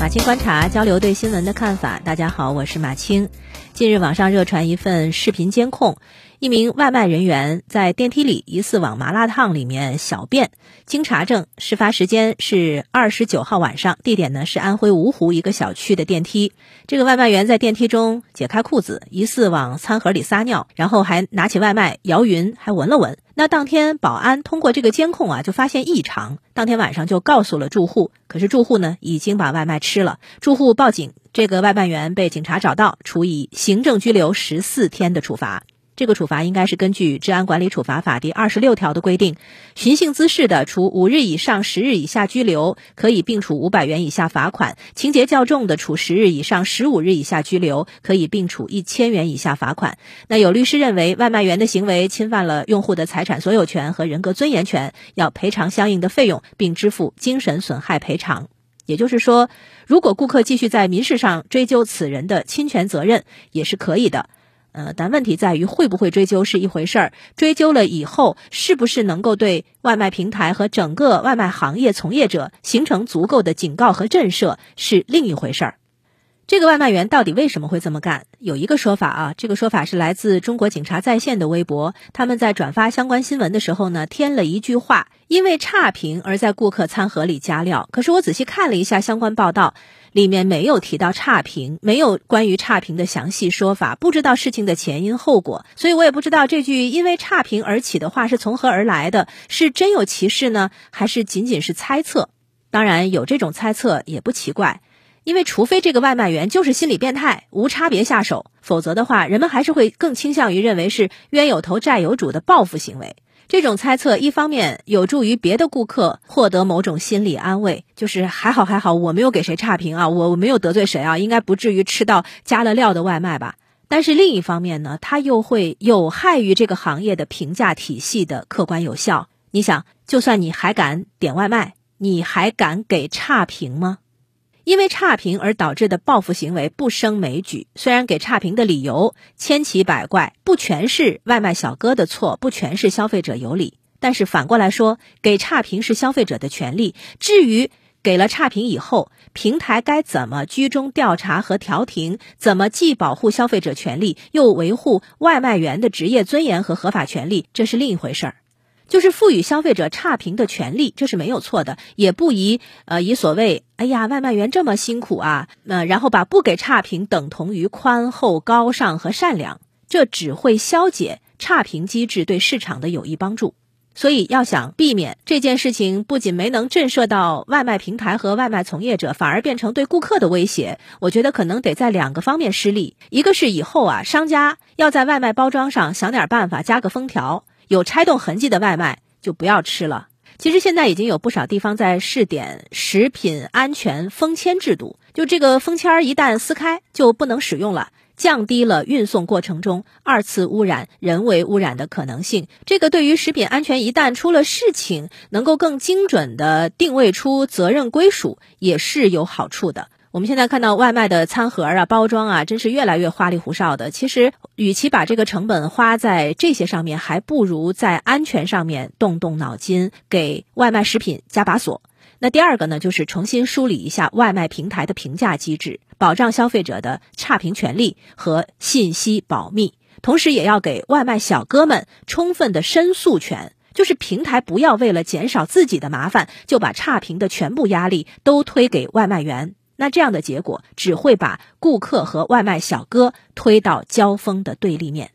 马青观察交流对新闻的看法。大家好，我是马青。近日网上热传一份视频监控，一名外卖人员在电梯里疑似往麻辣烫里面小便。经查证，事发时间是二十九号晚上，地点呢是安徽芜湖一个小区的电梯。这个外卖员在电梯中解开裤子，疑似往餐盒里撒尿，然后还拿起外卖摇匀，还闻了闻。那当天保安通过这个监控啊，就发现异常，当天晚上就告诉了住户。可是住户呢，已经把外卖吃了。住户报警，这个外卖员被警察找到，处以行政拘留十四天的处罚。这个处罚应该是根据《治安管理处罚法》第二十六条的规定，寻衅滋事的，处五日以上十日以下拘留，可以并处五百元以下罚款；情节较重的，处十日以上十五日以下拘留，可以并处一千元以下罚款。那有律师认为，外卖员的行为侵犯了用户的财产所有权和人格尊严权，要赔偿相应的费用，并支付精神损害赔偿。也就是说，如果顾客继续在民事上追究此人的侵权责任，也是可以的。呃，但问题在于会不会追究是一回事儿，追究了以后，是不是能够对外卖平台和整个外卖行业从业者形成足够的警告和震慑，是另一回事儿。这个外卖员到底为什么会这么干？有一个说法啊，这个说法是来自中国警察在线的微博，他们在转发相关新闻的时候呢，添了一句话：因为差评而在顾客餐盒里加料。可是我仔细看了一下相关报道，里面没有提到差评，没有关于差评的详细说法，不知道事情的前因后果，所以我也不知道这句因为差评而起的话是从何而来的，是真有其事呢，还是仅仅是猜测？当然，有这种猜测也不奇怪。因为除非这个外卖员就是心理变态，无差别下手，否则的话，人们还是会更倾向于认为是冤有头债有主的报复行为。这种猜测一方面有助于别的顾客获得某种心理安慰，就是还好还好，我没有给谁差评啊，我没有得罪谁啊，应该不至于吃到加了料的外卖吧。但是另一方面呢，它又会有害于这个行业的评价体系的客观有效。你想，就算你还敢点外卖，你还敢给差评吗？因为差评而导致的报复行为不胜枚举。虽然给差评的理由千奇百怪，不全是外卖小哥的错，不全是消费者有理，但是反过来说，给差评是消费者的权利。至于给了差评以后，平台该怎么居中调查和调停，怎么既保护消费者权利，又维护外卖员的职业尊严和合法权利，这是另一回事儿。就是赋予消费者差评的权利，这是没有错的，也不宜呃以所谓“哎呀，外卖员这么辛苦啊”，那然后把不给差评等同于宽厚、高尚和善良，这只会消解差评机制对市场的有益帮助。所以要想避免这件事情不仅没能震慑到外卖平台和外卖从业者，反而变成对顾客的威胁，我觉得可能得在两个方面施力。一个是以后啊，商家要在外卖包装上想点办法，加个封条。有拆动痕迹的外卖就不要吃了。其实现在已经有不少地方在试点食品安全封签制度，就这个封签一旦撕开就不能使用了，降低了运送过程中二次污染、人为污染的可能性。这个对于食品安全一旦出了事情，能够更精准的定位出责任归属，也是有好处的。我们现在看到外卖的餐盒啊、包装啊，真是越来越花里胡哨的。其实，与其把这个成本花在这些上面，还不如在安全上面动动脑筋，给外卖食品加把锁。那第二个呢，就是重新梳理一下外卖平台的评价机制，保障消费者的差评权利和信息保密，同时也要给外卖小哥们充分的申诉权，就是平台不要为了减少自己的麻烦，就把差评的全部压力都推给外卖员。那这样的结果只会把顾客和外卖小哥推到交锋的对立面。